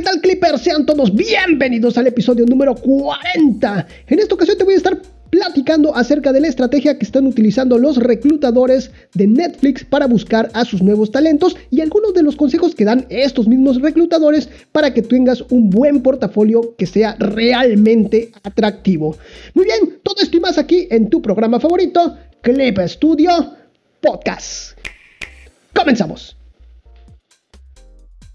¿qué tal Clippers? Sean todos bienvenidos al episodio número 40. En esta ocasión te voy a estar platicando acerca de la estrategia que están utilizando los reclutadores de Netflix para buscar a sus nuevos talentos y algunos de los consejos que dan estos mismos reclutadores para que tengas un buen portafolio que sea realmente atractivo. Muy bien, todo esto y más aquí en tu programa favorito, Clip Studio Podcast. Comenzamos.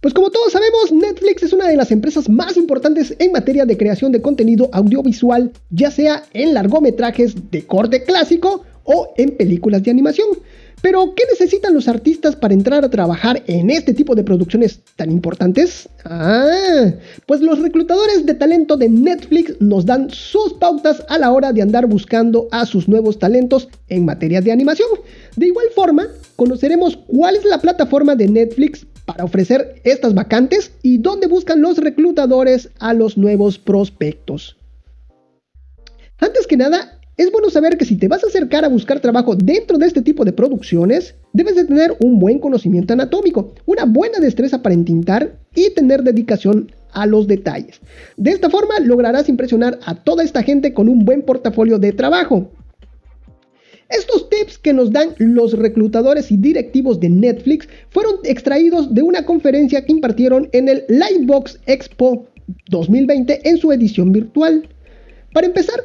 Pues como todos sabemos, Netflix es una de las empresas más importantes en materia de creación de contenido audiovisual, ya sea en largometrajes de corte clásico o en películas de animación. Pero, ¿qué necesitan los artistas para entrar a trabajar en este tipo de producciones tan importantes? Ah, pues los reclutadores de talento de Netflix nos dan sus pautas a la hora de andar buscando a sus nuevos talentos en materia de animación. De igual forma, conoceremos cuál es la plataforma de Netflix para ofrecer estas vacantes y dónde buscan los reclutadores a los nuevos prospectos. Antes que nada, es bueno saber que si te vas a acercar a buscar trabajo dentro de este tipo de producciones, debes de tener un buen conocimiento anatómico, una buena destreza para entintar y tener dedicación a los detalles. De esta forma lograrás impresionar a toda esta gente con un buen portafolio de trabajo. Estos tips que nos dan los reclutadores y directivos de Netflix fueron extraídos de una conferencia que impartieron en el Livebox Expo 2020 en su edición virtual. Para empezar,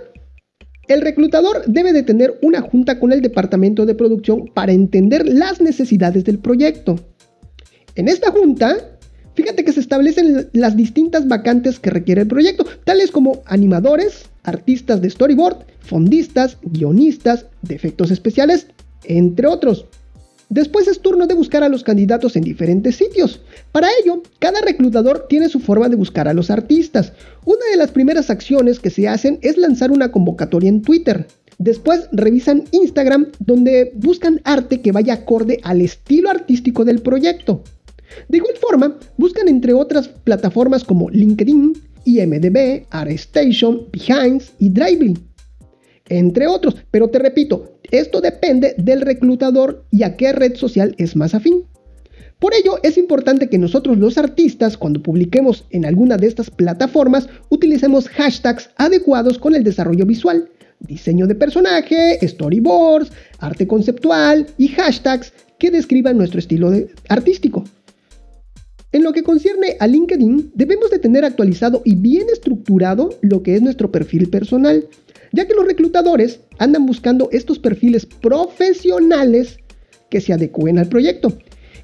el reclutador debe de tener una junta con el departamento de producción para entender las necesidades del proyecto. En esta junta, fíjate que se establecen las distintas vacantes que requiere el proyecto, tales como animadores, artistas de storyboard, fondistas, guionistas, de efectos especiales, entre otros. Después es turno de buscar a los candidatos en diferentes sitios. Para ello, cada reclutador tiene su forma de buscar a los artistas. Una de las primeras acciones que se hacen es lanzar una convocatoria en Twitter. Después revisan Instagram donde buscan arte que vaya acorde al estilo artístico del proyecto. De igual forma, buscan entre otras plataformas como LinkedIn, IMDB, ArtStation, Behance y Drively, entre otros. Pero te repito, esto depende del reclutador y a qué red social es más afín. Por ello, es importante que nosotros los artistas, cuando publiquemos en alguna de estas plataformas, utilicemos hashtags adecuados con el desarrollo visual, diseño de personaje, storyboards, arte conceptual y hashtags que describan nuestro estilo artístico. En lo que concierne a LinkedIn, debemos de tener actualizado y bien estructurado lo que es nuestro perfil personal, ya que los reclutadores andan buscando estos perfiles profesionales que se adecúen al proyecto.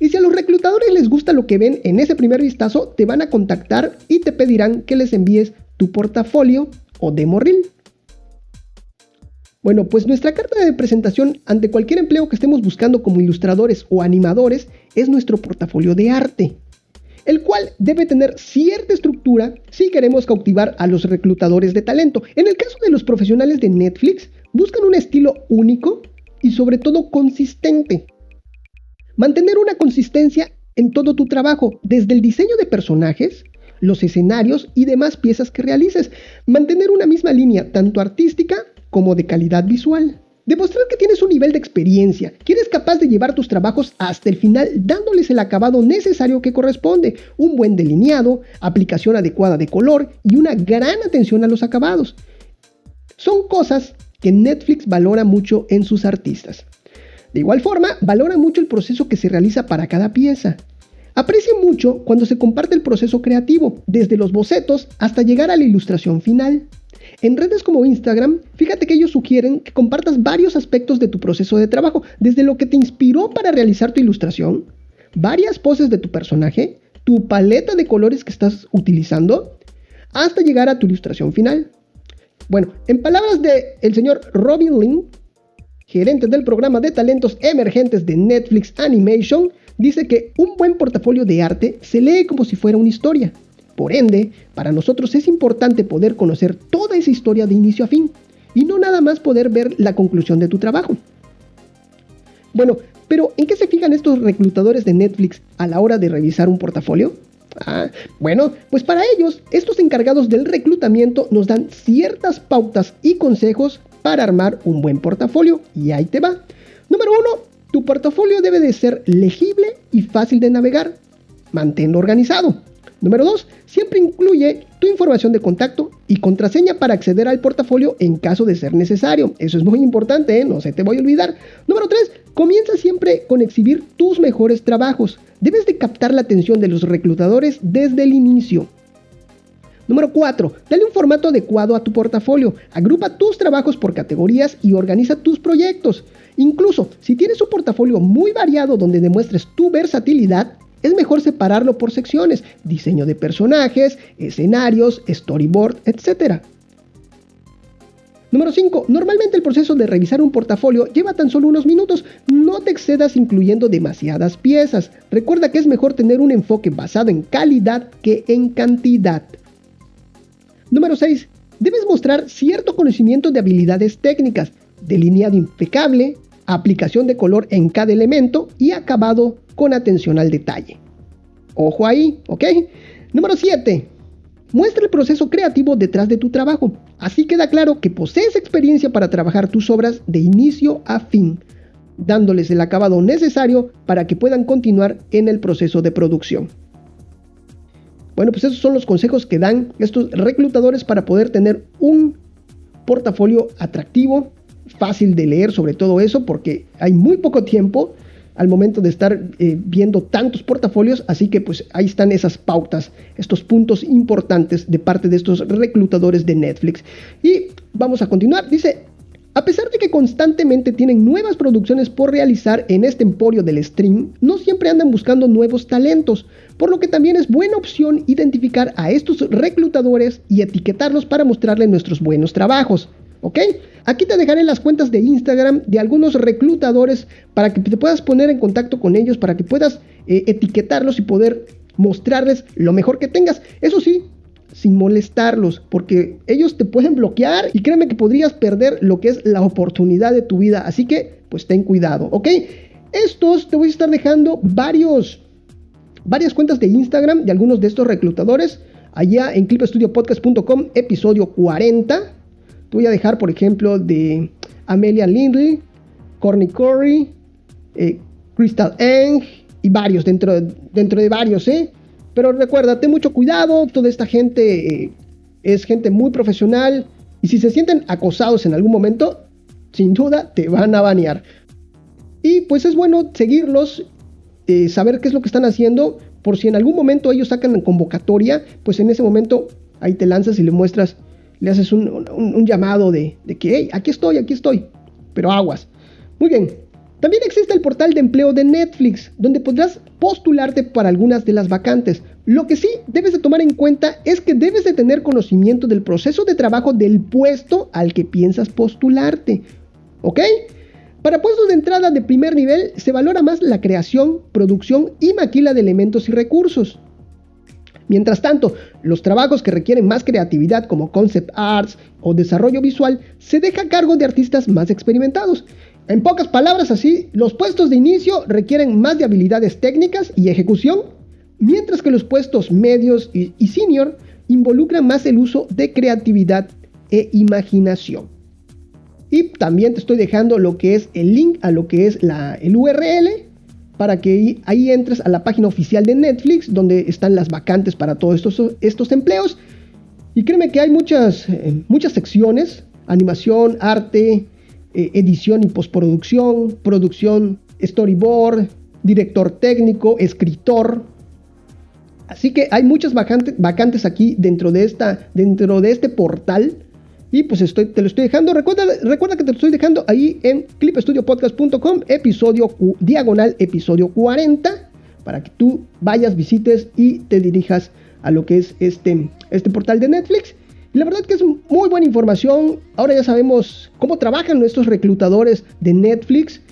Y si a los reclutadores les gusta lo que ven en ese primer vistazo, te van a contactar y te pedirán que les envíes tu portafolio o demo reel. Bueno, pues nuestra carta de presentación ante cualquier empleo que estemos buscando como ilustradores o animadores es nuestro portafolio de arte el cual debe tener cierta estructura si queremos cautivar a los reclutadores de talento. En el caso de los profesionales de Netflix, buscan un estilo único y sobre todo consistente. Mantener una consistencia en todo tu trabajo, desde el diseño de personajes, los escenarios y demás piezas que realices. Mantener una misma línea tanto artística como de calidad visual. Demostrar que tienes un nivel de experiencia, que eres capaz de llevar tus trabajos hasta el final dándoles el acabado necesario que corresponde, un buen delineado, aplicación adecuada de color y una gran atención a los acabados. Son cosas que Netflix valora mucho en sus artistas. De igual forma, valora mucho el proceso que se realiza para cada pieza. Aprecia mucho cuando se comparte el proceso creativo, desde los bocetos hasta llegar a la ilustración final. En redes como Instagram, fíjate que ellos sugieren que compartas varios aspectos de tu proceso de trabajo, desde lo que te inspiró para realizar tu ilustración, varias poses de tu personaje, tu paleta de colores que estás utilizando, hasta llegar a tu ilustración final. Bueno, en palabras del el señor Robin Lin, gerente del programa de talentos emergentes de Netflix Animation, dice que un buen portafolio de arte se lee como si fuera una historia. Por ende, para nosotros es importante poder conocer toda esa historia de inicio a fin y no nada más poder ver la conclusión de tu trabajo. Bueno, pero ¿en qué se fijan estos reclutadores de Netflix a la hora de revisar un portafolio? Ah, bueno, pues para ellos, estos encargados del reclutamiento nos dan ciertas pautas y consejos para armar un buen portafolio y ahí te va. Número uno, tu portafolio debe de ser legible y fácil de navegar. Manténlo organizado. Número 2. Siempre incluye tu información de contacto y contraseña para acceder al portafolio en caso de ser necesario. Eso es muy importante, ¿eh? no se te voy a olvidar. Número 3. Comienza siempre con exhibir tus mejores trabajos. Debes de captar la atención de los reclutadores desde el inicio. Número 4. Dale un formato adecuado a tu portafolio. Agrupa tus trabajos por categorías y organiza tus proyectos. Incluso si tienes un portafolio muy variado donde demuestres tu versatilidad, es mejor separarlo por secciones, diseño de personajes, escenarios, storyboard, etc. Número 5. Normalmente el proceso de revisar un portafolio lleva tan solo unos minutos. No te excedas incluyendo demasiadas piezas. Recuerda que es mejor tener un enfoque basado en calidad que en cantidad. Número 6. Debes mostrar cierto conocimiento de habilidades técnicas, delineado impecable, aplicación de color en cada elemento y acabado con atención al detalle. Ojo ahí, ¿ok? Número 7. Muestra el proceso creativo detrás de tu trabajo. Así queda claro que posees experiencia para trabajar tus obras de inicio a fin, dándoles el acabado necesario para que puedan continuar en el proceso de producción. Bueno, pues esos son los consejos que dan estos reclutadores para poder tener un portafolio atractivo, fácil de leer sobre todo eso, porque hay muy poco tiempo al momento de estar eh, viendo tantos portafolios, así que pues ahí están esas pautas, estos puntos importantes de parte de estos reclutadores de Netflix. Y vamos a continuar, dice, a pesar de que constantemente tienen nuevas producciones por realizar en este emporio del stream, no siempre andan buscando nuevos talentos, por lo que también es buena opción identificar a estos reclutadores y etiquetarlos para mostrarles nuestros buenos trabajos. ¿Ok? Aquí te dejaré las cuentas de Instagram de algunos reclutadores para que te puedas poner en contacto con ellos, para que puedas eh, etiquetarlos y poder mostrarles lo mejor que tengas. Eso sí, sin molestarlos, porque ellos te pueden bloquear y créeme que podrías perder lo que es la oportunidad de tu vida. Así que, pues ten cuidado, ¿ok? Estos te voy a estar dejando varios, varias cuentas de Instagram de algunos de estos reclutadores. Allá en clipestudiopodcast.com, episodio 40. Te voy a dejar, por ejemplo, de Amelia Lindley, Corny Corey, eh, Crystal Eng y varios dentro, dentro de varios, ¿eh? Pero recuerda, ten mucho cuidado, toda esta gente eh, es gente muy profesional y si se sienten acosados en algún momento, sin duda te van a banear. Y pues es bueno seguirlos, eh, saber qué es lo que están haciendo, por si en algún momento ellos sacan convocatoria, pues en ese momento ahí te lanzas y le muestras, le haces un, llamado de, que, hey, aquí estoy, aquí estoy, pero aguas. Muy bien, también existe el portal de empleo de Netflix, donde podrás postularte para algunas de las vacantes. Lo que sí debes de tomar en cuenta es que debes de tener conocimiento del proceso de trabajo del puesto al que piensas postularte. ¿Ok? Para puestos de entrada de primer nivel se valora más la creación, producción y maquila de elementos y recursos. Mientras tanto, los trabajos que requieren más creatividad como concept arts o desarrollo visual se deja a cargo de artistas más experimentados. En pocas palabras así, los puestos de inicio requieren más de habilidades técnicas y ejecución, mientras que los puestos medios y, senior involucran más el uso de creatividad e imaginación. Y también te estoy dejando lo que es el link a lo que es la, el URL para que ahí entres a la página oficial de Netflix donde están las vacantes para todos estos, estos empleos. Y créeme que hay muchas, eh, muchas secciones, animación, arte, eh, edición y postproducción, producción, storyboard, director técnico, escritor. Así que hay muchas vacantes, aquí dentro de, esta, dentro de este portal. Y pues te lo estoy dejando. Recuerda, recuerda que te lo estoy dejando ahí en clipestudiopodcast.com, episodio diagonal, episodio 40, para que tú vayas, visites y te dirijas a lo que es este, este portal de Netflix la verdad que es muy buena información. Ahora ya sabemos cómo trabajan nuestros reclutadores de Netflix,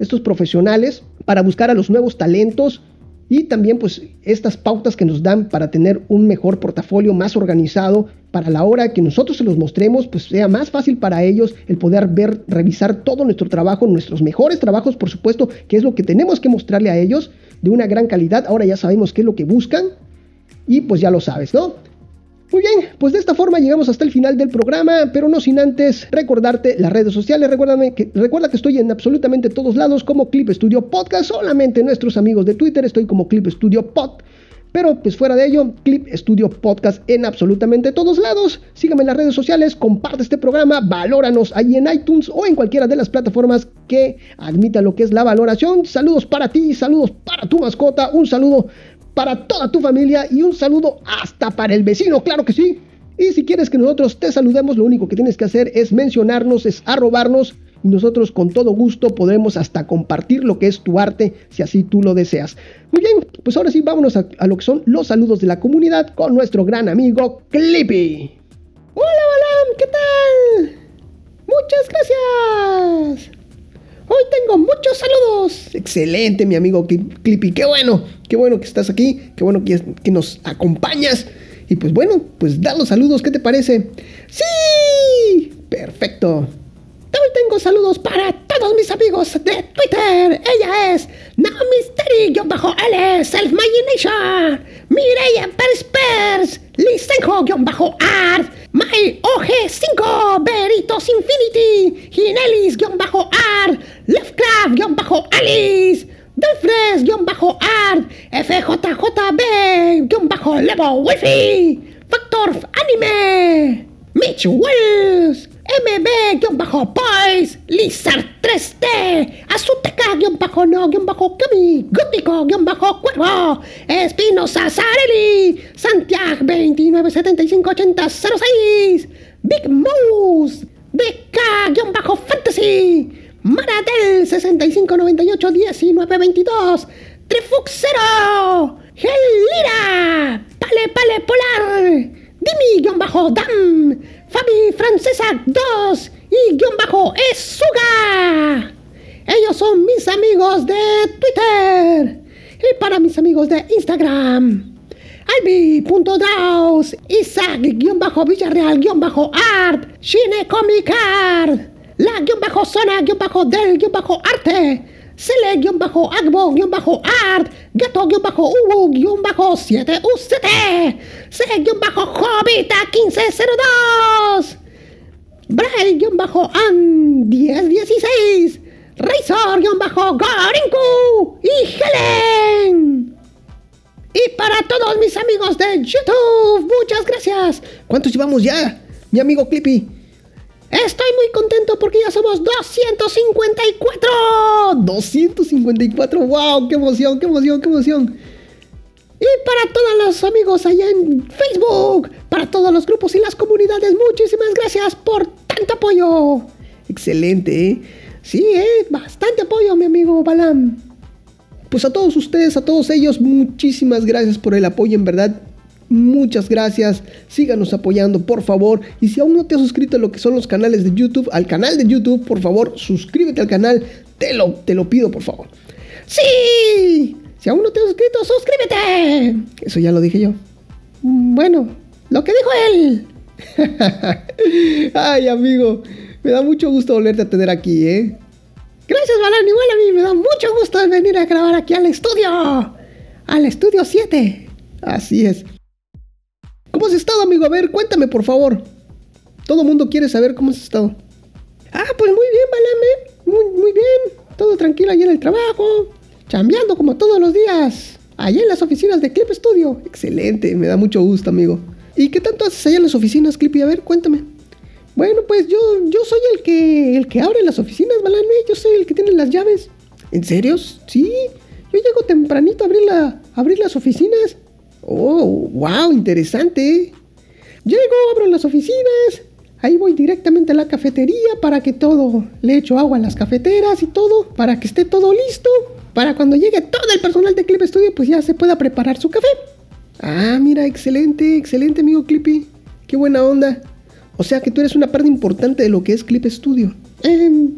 estos profesionales, para buscar a los nuevos talentos y también pues estas pautas que nos dan para tener un mejor portafolio más organizado para la hora que nosotros se los mostremos pues sea más fácil para ellos el poder ver revisar todo nuestro trabajo nuestros mejores trabajos por supuesto que es lo que tenemos que mostrarle a ellos de una gran calidad. Ahora ya sabemos qué es lo que buscan y pues ya lo sabes no muy bien, pues de esta forma llegamos hasta el final del programa, pero no sin antes recordarte las redes sociales. Recuérdame que, recuerda que estoy en absolutamente todos lados como Clip Studio Podcast, solamente nuestros amigos de Twitter estoy como Clip Studio Pod. Pero pues fuera de ello, Clip Studio Podcast en absolutamente todos lados. Sígueme en las redes sociales, comparte este programa, valóranos ahí en iTunes o en cualquiera de las plataformas que admita lo que es la valoración. Saludos para ti, saludos para tu mascota, un saludo para toda tu familia y un saludo hasta para el vecino, claro que sí. Y si quieres que nosotros te saludemos, lo único que tienes que hacer es mencionarnos, es arrobarnos y nosotros con todo gusto podremos hasta compartir lo que es tu arte si así tú lo deseas. Muy bien, pues ahora sí vámonos a, lo que son los saludos de la comunidad con nuestro gran amigo Clippy. Hola Balam, ¿qué tal? Muchas gracias. Hoy tengo muchos saludos. Excelente, mi amigo Clippy. Qué bueno, qué bueno que estás aquí. Qué bueno que, nos acompañas. Y pues bueno, pues da los saludos, ¿qué te parece? ¡Sí! Perfecto. También tengo saludos para todos mis amigos de Twitter. Ella es Namisteri-L, Self Imagination, Mireia Pers Pers, Lisenjo-Art, My OG5, Beritos Infinity, Ginelis-Art, Lovecraft-Alice, Delfres-Art, FJJB-Levo Wifi, Factor Anime, Mitch Wells, MB-Boys, Lizard 3D, Azuteca-No-Kami, Gótico-Cuervo, Espinosa Sareli, Santiago 29758006, Big Moose, DK-Fantasy, Maradel 65981922, Trifuxero, Gelira, Pale Pale Polar, Dimi-Dam, Fabi Francesa 2 y guion bajo Esuga. Ellos son mis amigos de Twitter. Y para mis amigos de Instagram. Albi.daus, Isaac-Villarreal-Art, Shine Comic Art, La-Zona-Del-Arte, Sele-Agbo-Art, Gato-Ubu-7UCT, C-Jovita1502, Bray-An1016, Razor-Gorinku y Helen. Y para todos mis amigos de YouTube, muchas gracias. ¿Cuántos llevamos ya, mi amigo Clippy? Estoy muy contento porque ya somos 254. 254, wow, qué emoción, qué emoción, qué emoción. Y para todos los amigos allá en Facebook, para todos los grupos y las comunidades, muchísimas gracias por tanto apoyo. Excelente, ¿eh? Sí, ¿eh? bastante apoyo, mi amigo Balam. Pues a todos ustedes, a todos ellos, muchísimas gracias por el apoyo, en verdad Muchas gracias, síganos apoyando por favor y si aún no te has suscrito a lo que son los canales de YouTube, al canal de YouTube, por favor suscríbete al canal, te lo, te lo pido por favor. Sí, si aún no te has suscrito, suscríbete. Eso ya lo dije yo. Bueno, lo que dijo él. Ay amigo, me da mucho gusto volverte a tener aquí, ¿eh? Gracias, Balan. Igual a mí me da mucho gusto venir a grabar aquí al estudio. Al estudio 7. Así es. ¿Cómo has estado, amigo? A ver, cuéntame, por favor. Todo mundo quiere saber cómo has estado. Ah, pues muy bien, Balame. Muy, muy bien. Todo tranquilo allí en el trabajo. Chambeando como todos los días. Allá en las oficinas de Clip Studio. Excelente, me da mucho gusto, amigo. ¿Y qué tanto haces allá en las oficinas, Clippy? A ver, cuéntame. Bueno, pues yo, yo soy el que, el que abre las oficinas, Balame. Yo soy el que tiene las llaves. ¿En serio? Sí. Yo llego tempranito a abrir, la, a abrir las oficinas. Oh, wow, interesante. Llego, abro las oficinas, ahí voy directamente a la cafetería para que todo, le echo agua a las cafeteras y todo, para que esté todo listo, para cuando llegue todo el personal de Clip Studio, pues ya se pueda preparar su café. Ah, mira, excelente, excelente amigo Clippy. Qué buena onda. O sea que tú eres una parte importante de lo que es Clip Studio. Eh,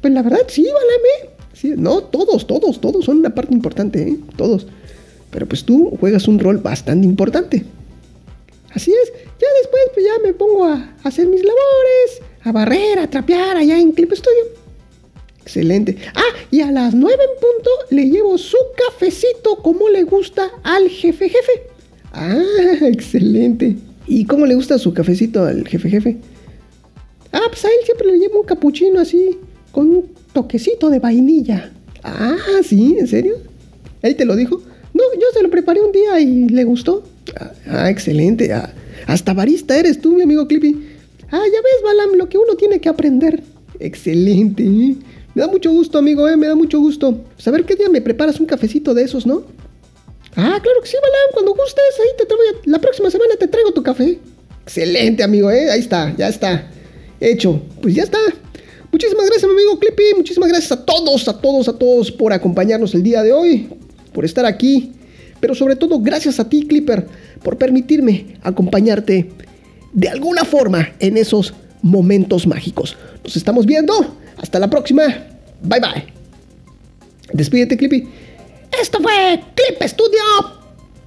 pues la verdad sí, válame. Sí, no, todos, todos, todos son una parte importante, ¿eh? Todos. Pero pues tú juegas un rol bastante importante. Así es, ya después pues ya me pongo a hacer mis labores, a barrer, a trapear allá en Clip Studio. Excelente. Ah, y a las 9 en punto le llevo su cafecito como le gusta al jefe jefe. Ah, excelente. ¿Y cómo le gusta su cafecito al jefe jefe? Ah, pues a él siempre le llevo un capuchino así, con un toquecito de vainilla. Ah, sí, ¿en serio? ¿Él te lo dijo? No, yo se lo preparé un día y le gustó. Ah, ah excelente. Ah, hasta barista eres tú, mi amigo Clippy. Ah, ya ves, Balam, lo que uno tiene que aprender. Excelente. Me da mucho gusto, amigo, eh, me da mucho gusto. Saber qué día me preparas un cafecito de esos, ¿no? Ah, claro que sí, Balam, cuando gustes, ahí te traigo, la próxima semana te traigo tu café. Excelente, amigo, eh, ahí está, ya está. Hecho, pues ya está. Muchísimas gracias, mi amigo Clippy. Muchísimas gracias a todos, a todos, a todos por acompañarnos el día de hoy, por estar aquí. Pero sobre todo, gracias a ti, Clipper, por permitirme acompañarte de alguna forma en esos momentos mágicos. Nos estamos viendo. Hasta la próxima. Bye bye. Despídete, Clippy. Esto fue Clip Studio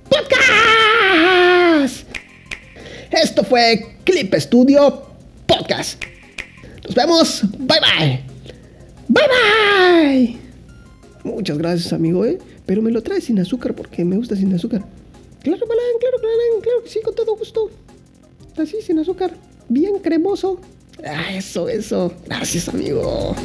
Podcast. Esto fue Clip Studio Podcast. Nos vemos. Bye bye. Bye bye. Muchas gracias, amigo, ¿eh? Pero me lo traes sin azúcar porque me gusta sin azúcar. Claro, Balán, claro, claro, claro que sí, con todo gusto. Así, sin azúcar. Bien cremoso. Ah, eso, eso. Gracias, amigo.